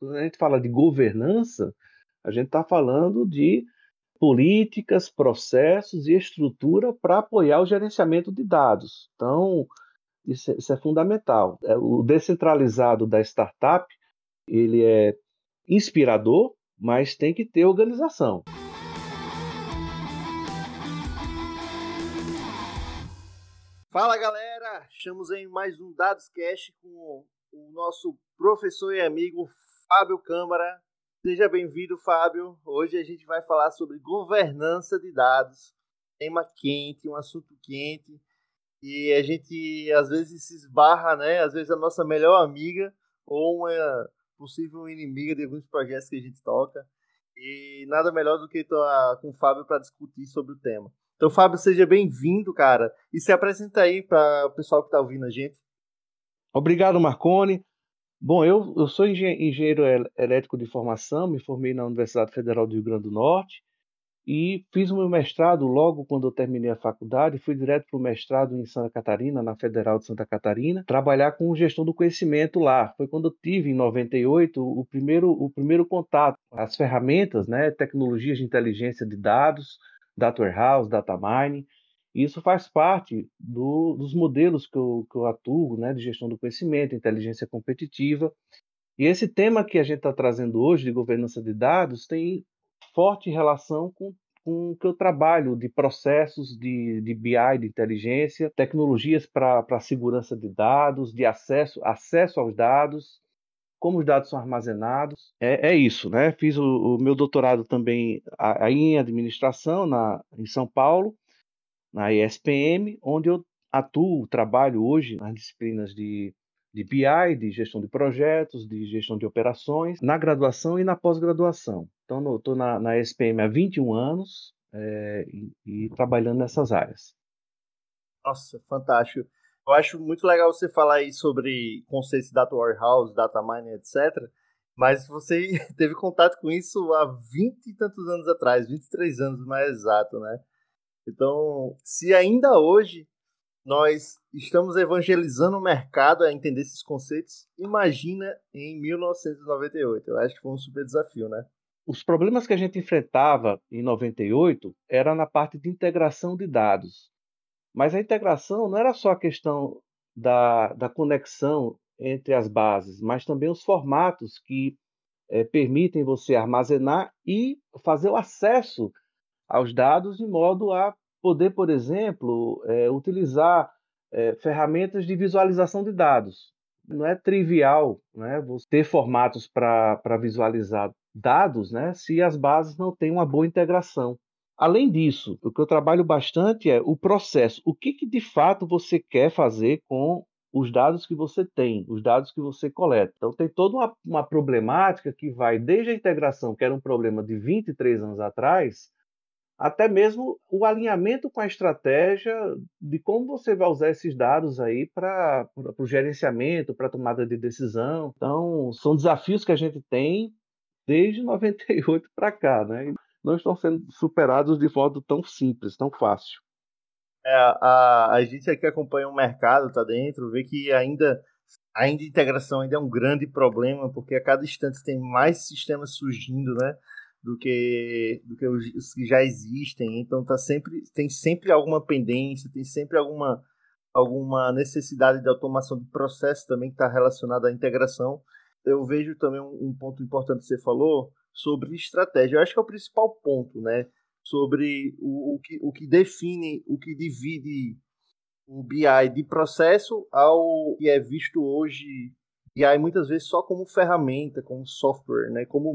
quando a gente fala de governança, a gente está falando de políticas, processos e estrutura para apoiar o gerenciamento de dados. Então, isso é, isso é fundamental. É, o descentralizado da startup, ele é inspirador, mas tem que ter organização. Fala galera, estamos em mais um Dados Cash com o nosso professor e amigo Fábio Câmara. Seja bem-vindo, Fábio. Hoje a gente vai falar sobre governança de dados, tema quente, um assunto quente, e a gente às vezes se esbarra, né? Às vezes a nossa melhor amiga ou uma possível inimiga de alguns projetos que a gente toca. E nada melhor do que estar com o Fábio para discutir sobre o tema. Então, Fábio, seja bem-vindo, cara. E se apresenta aí para o pessoal que está ouvindo a gente. Obrigado, Marconi. Bom, eu, eu sou engenheiro elétrico de formação, me formei na Universidade Federal do Rio Grande do Norte e fiz o meu mestrado logo quando eu terminei a faculdade, fui direto para o mestrado em Santa Catarina, na Federal de Santa Catarina, trabalhar com gestão do conhecimento lá. Foi quando eu tive, em 98, o primeiro, o primeiro contato, as ferramentas, né, tecnologias de inteligência de dados, data warehouse, data mining. Isso faz parte do, dos modelos que eu, que eu atuo, né, de gestão do conhecimento, inteligência competitiva. E esse tema que a gente está trazendo hoje, de governança de dados, tem forte relação com, com o que eu trabalho de processos de, de BI, de inteligência, tecnologias para segurança de dados, de acesso, acesso aos dados, como os dados são armazenados. É, é isso, né? Fiz o, o, meu doutorado também aí em administração na, em São Paulo, na ESPM, onde eu atuo, trabalho hoje nas disciplinas de, de BI, de gestão de projetos, de gestão de operações, na graduação e na pós-graduação. Então, estou na, na ESPM há 21 anos é, e, e trabalhando nessas áreas. Nossa, fantástico. Eu acho muito legal você falar aí sobre conceitos de data warehouse, data mining, etc. Mas você teve contato com isso há 20 e tantos anos atrás, 23 anos mais exato, né? Então, se ainda hoje nós estamos evangelizando o mercado a entender esses conceitos, imagina em 1998. Eu acho que foi um super desafio, né? Os problemas que a gente enfrentava em 98 era na parte de integração de dados. Mas a integração não era só a questão da, da conexão entre as bases, mas também os formatos que é, permitem você armazenar e fazer o acesso aos dados de modo a poder, por exemplo, é, utilizar é, ferramentas de visualização de dados. Não é trivial né, você ter formatos para visualizar dados né, se as bases não têm uma boa integração. Além disso, o que eu trabalho bastante é o processo. O que, que de fato você quer fazer com os dados que você tem, os dados que você coleta. Então, tem toda uma, uma problemática que vai desde a integração, que era um problema de 23 anos atrás, até mesmo o alinhamento com a estratégia de como você vai usar esses dados aí para o gerenciamento, para tomada de decisão. Então, são desafios que a gente tem desde 98 para cá, né? não estão sendo superados de modo tão simples, tão fácil. É, a, a gente aqui acompanha o mercado, tá dentro, vê que ainda ainda a integração ainda é um grande problema, porque a cada instante tem mais sistemas surgindo, né? Do que, do que os que já existem. Então tá sempre, tem sempre alguma pendência, tem sempre alguma, alguma necessidade de automação de processo também que está relacionada à integração. Eu vejo também um, um ponto importante que você falou, sobre estratégia. Eu acho que é o principal ponto, né? Sobre o, o, que, o que define, o que divide o BI de processo ao que é visto hoje BI muitas vezes só como ferramenta, como software, né? Como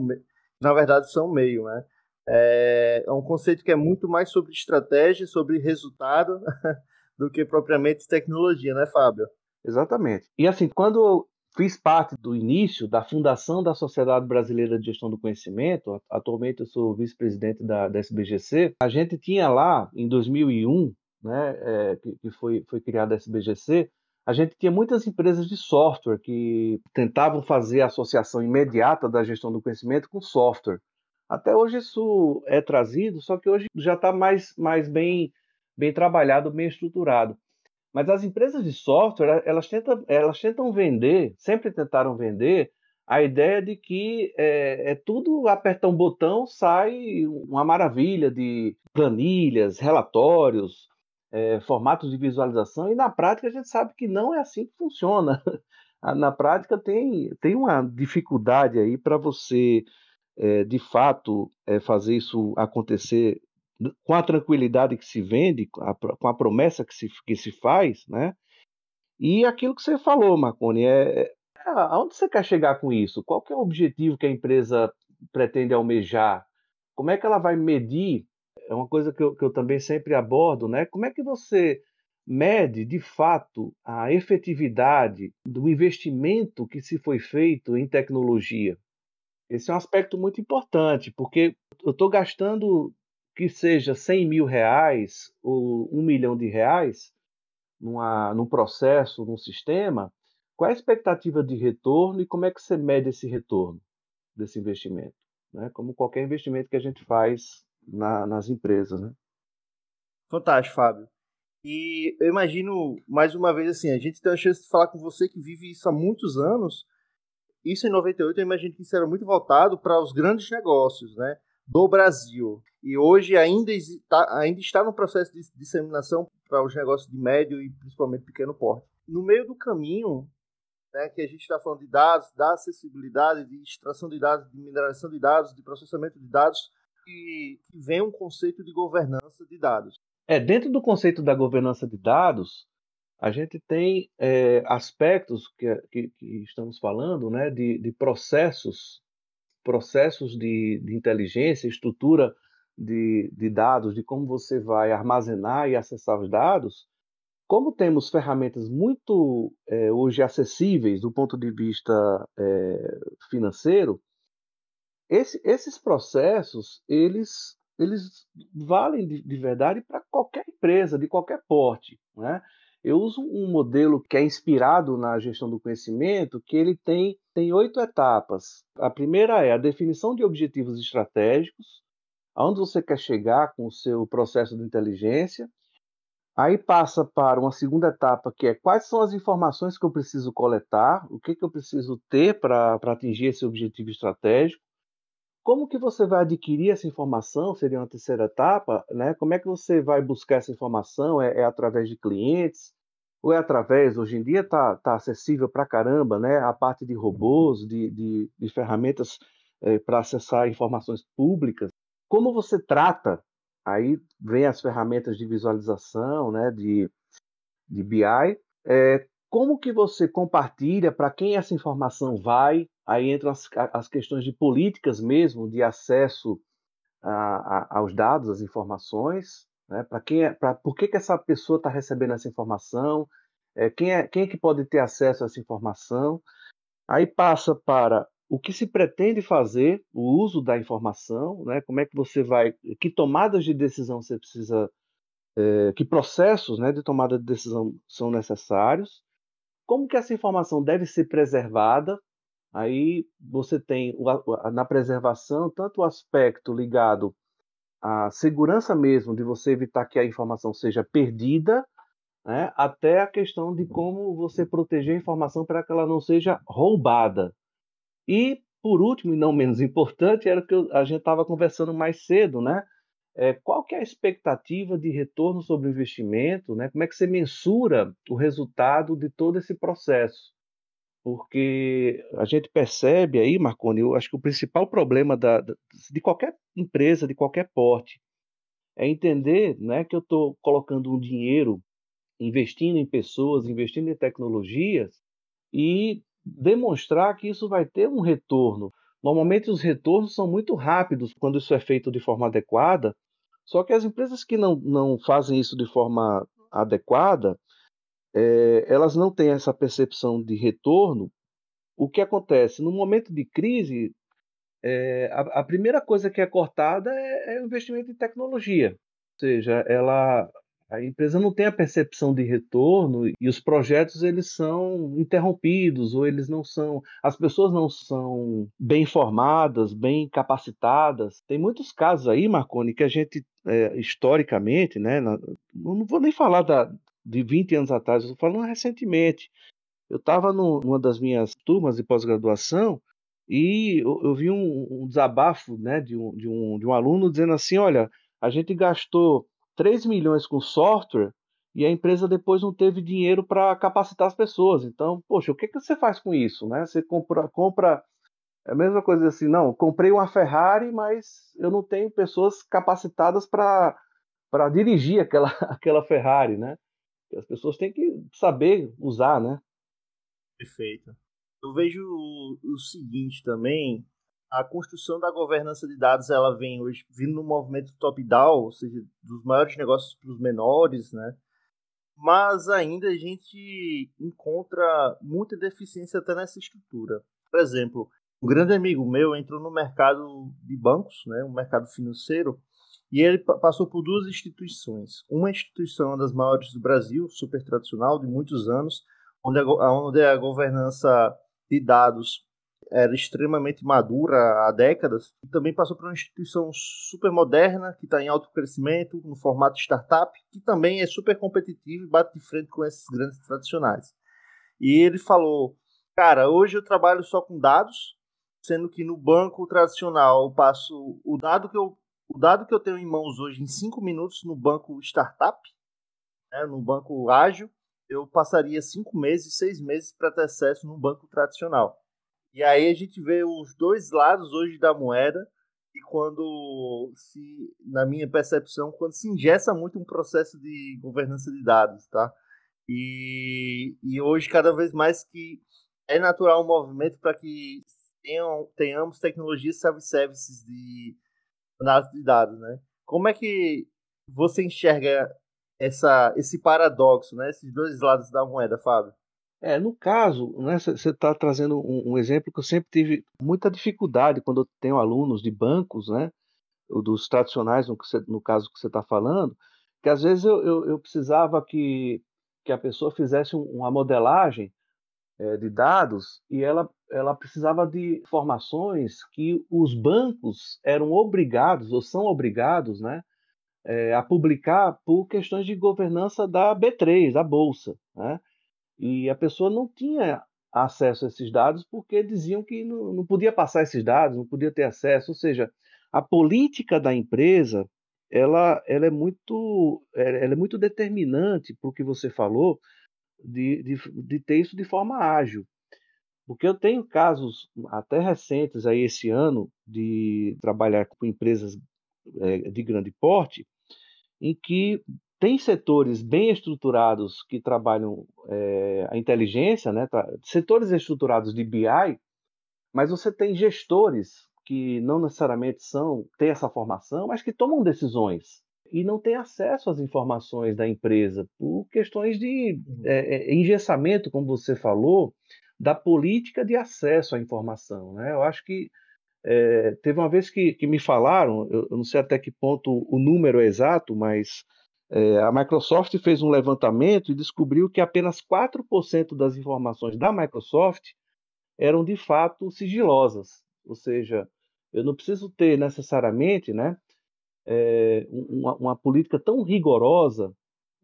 na verdade são meio, né? É, é um conceito que é muito mais sobre estratégia, sobre resultado, do que propriamente tecnologia, né, Fábio? Exatamente. E assim, quando Fiz parte do início da fundação da Sociedade Brasileira de Gestão do Conhecimento. Atualmente eu sou vice-presidente da, da SBGC. A gente tinha lá, em 2001, né, é, que, que foi, foi criada a SBGC, a gente tinha muitas empresas de software que tentavam fazer a associação imediata da gestão do conhecimento com software. Até hoje isso é trazido, só que hoje já está mais, mais bem, bem trabalhado, bem estruturado. Mas as empresas de software, elas tentam, elas tentam vender, sempre tentaram vender a ideia de que é, é, tudo apertar um botão, sai uma maravilha de planilhas, relatórios, é, formatos de visualização, e na prática a gente sabe que não é assim que funciona. Na prática tem, tem uma dificuldade aí para você, é, de fato, é, fazer isso acontecer com a tranquilidade que se vende, com a promessa que se, que se faz, né? E aquilo que você falou, Marconi, é, é aonde você quer chegar com isso? Qual que é o objetivo que a empresa pretende almejar? Como é que ela vai medir? É uma coisa que eu, que eu também sempre abordo, né? Como é que você mede de fato a efetividade do investimento que se foi feito em tecnologia? Esse é um aspecto muito importante, porque eu estou gastando que seja 100 mil reais ou um milhão de reais numa, num processo, num sistema, qual é a expectativa de retorno e como é que você mede esse retorno desse investimento? Né? Como qualquer investimento que a gente faz na, nas empresas. Né? Fantástico, Fábio. E eu imagino, mais uma vez, assim, a gente tem a chance de falar com você que vive isso há muitos anos. Isso em 98, eu imagino que isso era muito voltado para os grandes negócios, né? Do Brasil. E hoje ainda está, ainda está no processo de disseminação para os negócios de médio e principalmente pequeno porte. No meio do caminho, né, que a gente está falando de dados, da acessibilidade, de extração de dados, de mineração de dados, de processamento de dados, e que vem um conceito de governança de dados. É, dentro do conceito da governança de dados, a gente tem é, aspectos que, que, que, estamos falando, né, de, de processos, processos de, de inteligência, estrutura de, de dados, de como você vai armazenar e acessar os dados, como temos ferramentas muito é, hoje acessíveis do ponto de vista é, financeiro, esse, esses processos eles, eles valem de, de verdade para qualquer empresa, de qualquer porte. Né? Eu uso um modelo que é inspirado na gestão do conhecimento, que ele tem, tem oito etapas. A primeira é a definição de objetivos estratégicos, aonde você quer chegar com o seu processo de inteligência. Aí passa para uma segunda etapa, que é quais são as informações que eu preciso coletar, o que, que eu preciso ter para atingir esse objetivo estratégico. Como que você vai adquirir essa informação? Seria uma terceira etapa, né? Como é que você vai buscar essa informação? É, é através de clientes? Ou é através, hoje em dia está tá acessível para caramba, né? A parte de robôs, de, de, de ferramentas é, para acessar informações públicas. Como você trata Aí vem as ferramentas de visualização, né, de, de BI. É, como que você compartilha, para quem essa informação vai? Aí entram as, as questões de políticas mesmo, de acesso a, a, aos dados, às informações. Né? Para quem, é, pra, por que, que essa pessoa está recebendo essa informação? É, quem, é, quem é que pode ter acesso a essa informação? Aí passa para o que se pretende fazer, o uso da informação, né? como é que você vai, que tomadas de decisão você precisa, é, que processos né, de tomada de decisão são necessários, como que essa informação deve ser preservada, aí você tem na preservação tanto o aspecto ligado à segurança mesmo, de você evitar que a informação seja perdida, né, até a questão de como você proteger a informação para que ela não seja roubada. E, por último, e não menos importante, era o que a gente estava conversando mais cedo, né? É, qual que é a expectativa de retorno sobre o investimento? Né? Como é que você mensura o resultado de todo esse processo? Porque a gente percebe aí, Marconi, eu acho que o principal problema da, de qualquer empresa, de qualquer porte, é entender né, que eu estou colocando um dinheiro, investindo em pessoas, investindo em tecnologias, e demonstrar que isso vai ter um retorno. Normalmente os retornos são muito rápidos quando isso é feito de forma adequada, só que as empresas que não, não fazem isso de forma adequada, é, elas não têm essa percepção de retorno. O que acontece? No momento de crise, é, a, a, primeira coisa que é cortada é, é o investimento em tecnologia. Ou seja, ela, a empresa não tem a percepção de retorno e os projetos eles são interrompidos ou eles não são, as pessoas não são bem informadas, bem capacitadas. Tem muitos casos aí, Marconi, que a gente é, historicamente, né, não vou nem falar da, de 20 anos atrás, eu estou falando recentemente. Eu estava numa das minhas turmas de pós-graduação E eu, eu vi um, um, desabafo né, de, um, de, um, de um aluno dizendo assim: olha, a gente gastou 3 milhões com software e a empresa depois não teve dinheiro para capacitar as pessoas. Então, poxa, o que, que você faz com isso? Né? Você compra, compra é a mesma coisa assim, não, comprei uma Ferrari, mas eu não tenho pessoas capacitadas para dirigir aquela, aquela Ferrari, né? As pessoas têm que saber usar, né? Perfeito. Eu vejo o, seguinte também, a construção da governança de dados ela vem hoje vindo no movimento top-down, ou seja, dos maiores negócios para os menores, né? Mas ainda a gente encontra muita deficiência até nessa estrutura. Por exemplo, um grande amigo meu entrou no mercado de bancos, né, um mercado financeiro, e ele passou por duas instituições. Uma instituição, uma das maiores do Brasil, super tradicional, de muitos anos, onde a, onde a governança de dados era extremamente madura há décadas, e também passou por uma instituição super moderna, que está em alto crescimento, no formato startup, que também é super competitivo e bate de frente com esses grandes tradicionais. E ele falou, cara, hoje eu trabalho só com dados, sendo que no banco tradicional eu passo o dado que eu, o dado que eu tenho em mãos hoje em cinco minutos no banco startup, né, no banco ágil, eu passaria cinco meses, seis meses para ter acesso no banco tradicional. E aí a gente vê os dois lados hoje da moeda e quando se, na minha percepção, quando se ingessa muito um processo de governança de dados, tá? E, e hoje cada vez mais que é natural um movimento para que tenham, tenhamos tecnologias self-services de análise de dados, né? Como é que você enxerga essa, esse paradoxo, né? Esses dois lados da moeda, Fábio? É, no caso, você né, está trazendo um, um, exemplo que eu sempre tive muita dificuldade quando eu tenho alunos de bancos, né? Dos tradicionais, no, no caso que você está falando, que às vezes eu, eu, eu, precisava que, que a pessoa fizesse uma modelagem é, de dados e ela, ela precisava de informações que os bancos eram obrigados ou são obrigados né, é, a publicar por questões de governança da B3, da Bolsa. Né? E a pessoa não tinha acesso a esses dados porque diziam que não, não podia passar esses dados, não podia ter acesso. Ou seja, a política da empresa ela, ela, é, muito, ela é muito determinante para o que você falou, de, de, de ter isso de forma ágil. Porque eu tenho casos até recentes aí esse ano de trabalhar com empresas é, de grande porte, em que tem setores bem estruturados que trabalham é, a inteligência, né, setores estruturados de BI, mas você tem gestores que não necessariamente são têm essa formação, mas que tomam decisões e não tem acesso às informações da empresa por questões de é, engessamento, como você falou, da política de acesso à informação. Né? Eu acho que é, teve uma vez que, que me falaram, eu, eu, não sei até que ponto o número é exato, mas é, a Microsoft fez um levantamento e descobriu que apenas 4% das informações da Microsoft eram de fato sigilosas. Ou seja, eu não preciso ter necessariamente né, é, uma, uma, política tão rigorosa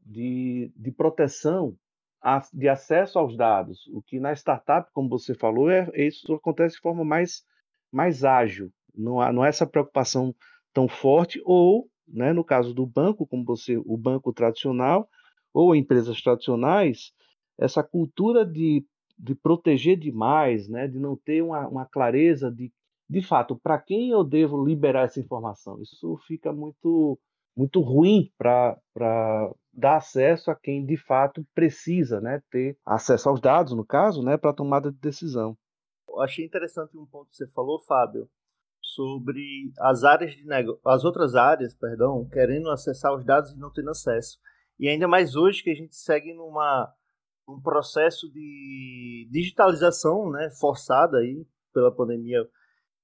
de, de proteção a, de acesso aos dados, o que na startup, como você falou, é, isso acontece de forma mais, mais ágil, não há, não há essa preocupação tão forte, ou, né, no caso do banco, como você, o banco tradicional, ou empresas tradicionais, essa cultura de, de proteger demais, né, de não ter uma, uma clareza de de fato, para quem eu devo liberar essa informação? Isso fica muito, muito ruim para dar acesso a quem de fato precisa né, ter acesso aos dados, no caso, né, para tomada de decisão. Eu achei interessante um ponto que você falou, Fábio, sobre as áreas de nego... as outras áreas, perdão, querendo acessar os dados e não tendo acesso. E ainda mais hoje que a gente segue numa um processo de digitalização, né, forçada aí pela pandemia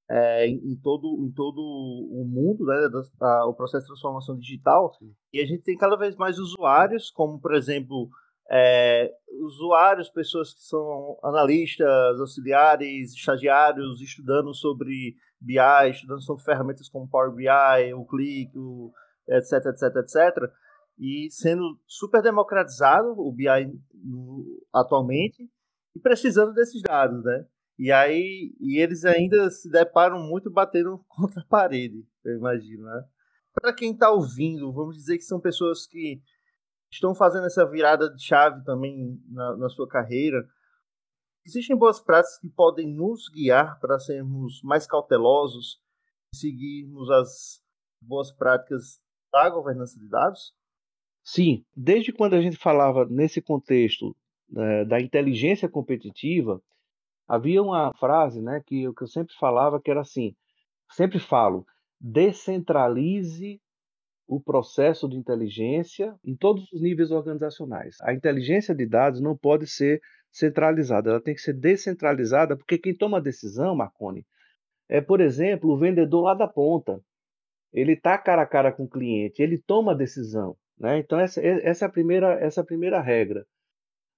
é, em, todo, em todo o mundo, né, a, o processo de transformação digital, Sim. e a gente tem cada vez mais usuários, como, por exemplo, é, usuários, pessoas que são analistas, auxiliares, estagiários, estudando sobre BI, estudando sobre ferramentas como Power BI, o Click, o, etc, etc, etc, e sendo super democratizado o BI atualmente, e precisando desses dados, né? E aí, e eles ainda se deparam muito batendo contra a parede, eu imagino, né? Para quem está ouvindo, vamos dizer que são pessoas que estão fazendo essa virada de chave também na, na sua carreira. Existem boas práticas que podem nos guiar para sermos mais cautelosos, seguirmos as boas práticas da governança de dados? Sim, desde quando a gente falava nesse contexto né, da inteligência competitiva, havia uma frase né, que, que eu sempre falava que era assim, sempre falo, descentralize o processo de inteligência em todos os níveis organizacionais. A inteligência de dados não pode ser centralizada, ela tem que ser descentralizada, porque quem toma a decisão, Marconi, é, por exemplo, o vendedor lá da ponta. Ele está cara a cara com o cliente, ele toma a decisão. Né? Então, essa, essa, é a primeira, essa é a primeira regra.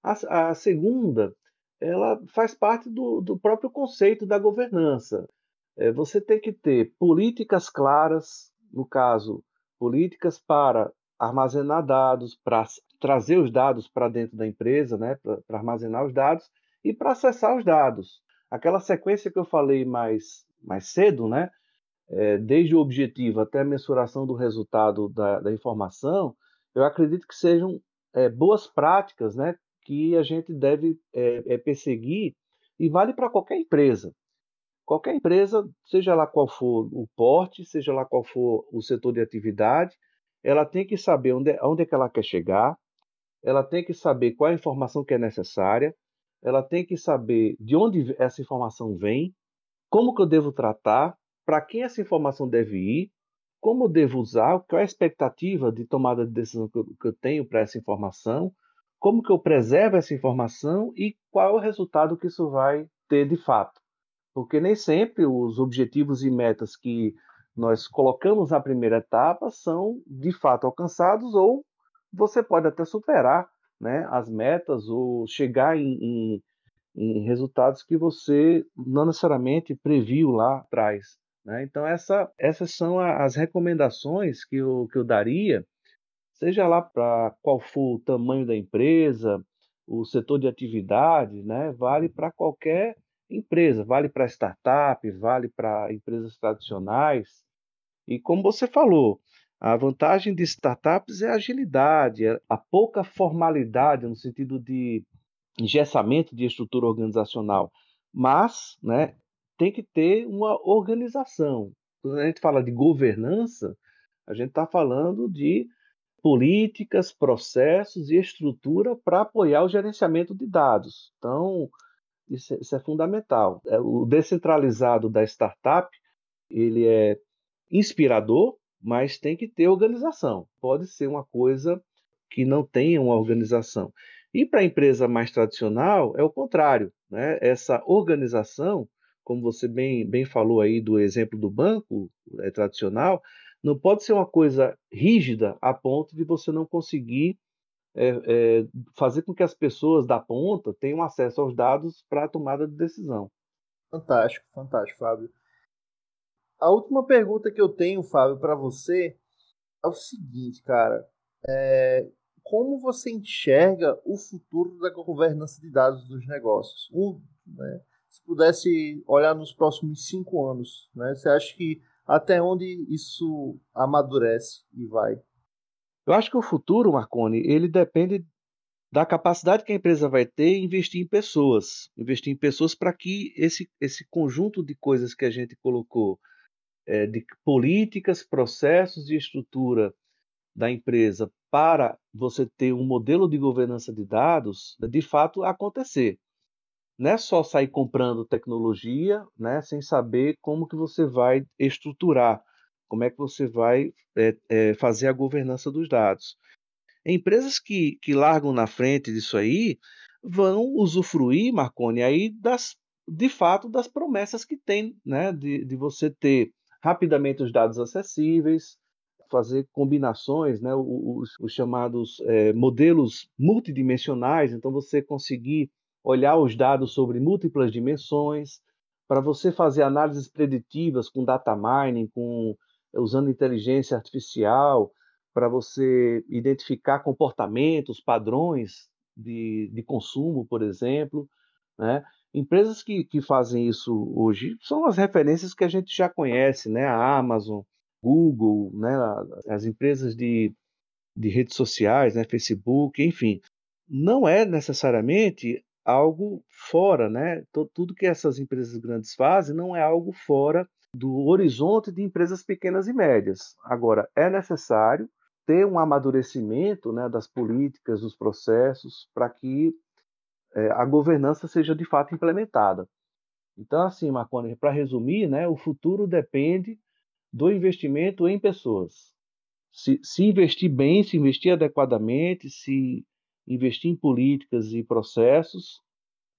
A, a segunda, ela faz parte do, do próprio conceito da governança. É, você tem que ter políticas claras, no caso, políticas para armazenar dados, para trazer os dados para dentro da empresa, né, para armazenar os dados e para acessar os dados. Aquela sequência que eu falei mais, mais cedo, né, é, desde o objetivo até a mensuração do resultado da, da informação, eu acredito que sejam é, boas práticas né, que a gente deve é, perseguir e vale para qualquer empresa. Qualquer empresa, seja lá qual for o porte, seja lá qual for o setor de atividade, ela tem que saber onde, onde é que ela quer chegar, ela tem que saber qual é a informação que é necessária, ela tem que saber de onde essa informação vem, como que eu devo tratar, para quem essa informação deve ir, como eu devo usar, qual é a expectativa de tomada de decisão que eu, que eu tenho para essa informação, como que eu preservo essa informação e qual é o resultado que isso vai ter de fato porque nem sempre os objetivos e metas que nós colocamos na primeira etapa são de fato alcançados ou você pode até superar né, as metas ou chegar em, em, em resultados que você não necessariamente previu lá atrás. Né? Então, essa, essas são as recomendações que eu, que eu daria, seja lá para qual for o tamanho da empresa, o setor de atividade, né? vale para qualquer empresa, vale para startup, vale para empresas tradicionais. E como você falou, a vantagem de startups é a agilidade, é a pouca formalidade no sentido de engessamento de estrutura organizacional, mas né, tem que ter uma organização. Quando a gente fala de governança, a gente está falando de políticas, processos e estrutura para apoiar o gerenciamento de dados. Então, isso, é, isso é fundamental. É, o descentralizado da startup, ele é inspirador, mas tem que ter organização. Pode ser uma coisa que não tenha uma organização. E para a empresa mais tradicional, é o contrário. Né? Essa organização, como você bem, bem falou aí do exemplo do banco é, tradicional, não pode ser uma coisa rígida a ponto de você não conseguir é, é, fazer com que as pessoas da ponta tenham acesso aos dados para a tomada de decisão. Fantástico, fantástico, Fábio. A última pergunta que eu tenho, Fábio, para você é o seguinte, cara. É, como você enxerga o futuro da governança de dados dos negócios? Né, se pudesse olhar nos próximos cinco anos, né, você acha que até onde isso amadurece e vai? Eu acho que o futuro, Marconi, ele depende da capacidade que a empresa vai ter em investir em pessoas, investir em pessoas para que esse, esse conjunto de coisas que a gente colocou, é, de políticas, processos e estrutura da empresa para você ter um modelo de governança de dados, de fato acontecer. Não é só sair comprando tecnologia, né, sem saber como que você vai estruturar como é que você vai é, é, fazer a governança dos dados? Empresas que, que largam na frente disso aí vão usufruir, Marconi, aí das, de fato das promessas que tem, né, de, de você ter rapidamente os dados acessíveis, fazer combinações, né, os, os chamados é, modelos multidimensionais, então você conseguir olhar os dados sobre múltiplas dimensões, para você fazer análises preditivas com data mining, com usando inteligência artificial para você identificar comportamentos, padrões de, de consumo, por exemplo. Né? Empresas que, que fazem isso hoje são as referências que a gente já conhece, né? A Amazon, Google, né? as empresas de, de redes sociais, né? Facebook, enfim. Não é necessariamente algo fora, né? Tudo que essas empresas grandes fazem não é algo fora do horizonte de empresas pequenas e médias. Agora, é necessário ter um amadurecimento né, das políticas, dos processos, para que é, a governança seja de fato implementada. Então, assim, Marconi, para resumir, né, o futuro depende do investimento em pessoas. Se, se investir bem, se investir adequadamente, se investir em políticas e processos,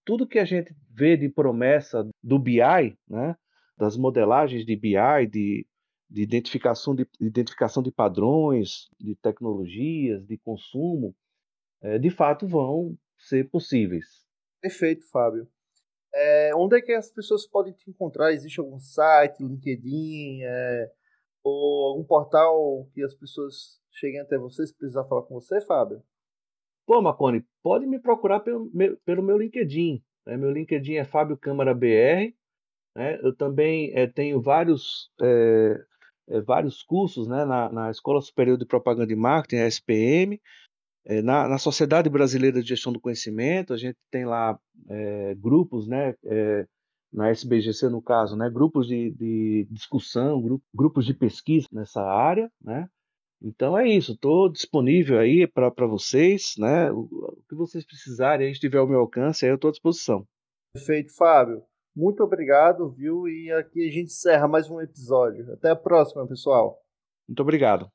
tudo que a gente vê de promessa do BI, né, das modelagens de BI, de, de identificação, de identificação de padrões, de tecnologias, de consumo, é, de fato vão ser possíveis. Perfeito, Fábio. É, onde é que as pessoas podem te encontrar? Existe algum site, LinkedIn, é, ou algum portal que as pessoas cheguem até você se precisar falar com você, Fábio? Pô, Macone, pode me procurar pelo meu, pelo meu LinkedIn. Né? Meu LinkedIn é Fábio Câmara BR. Né? Eu também é, tenho vários, é, vários cursos né? na, na Escola Superior de Propaganda e Marketing, a SPM. É, na, na, Sociedade Brasileira de Gestão do Conhecimento, a gente tem lá é, grupos, né, é, na SBGC no caso, né, grupos de, de discussão, grupo, grupos de pesquisa nessa área, né, então é isso, estou disponível aí para vocês, né, o, o, que vocês precisarem, aí estiver ao meu alcance, aí eu estou à disposição. Perfeito, Fábio. Muito obrigado, viu? E aqui a gente encerra mais um episódio. Até a próxima, pessoal. Muito obrigado.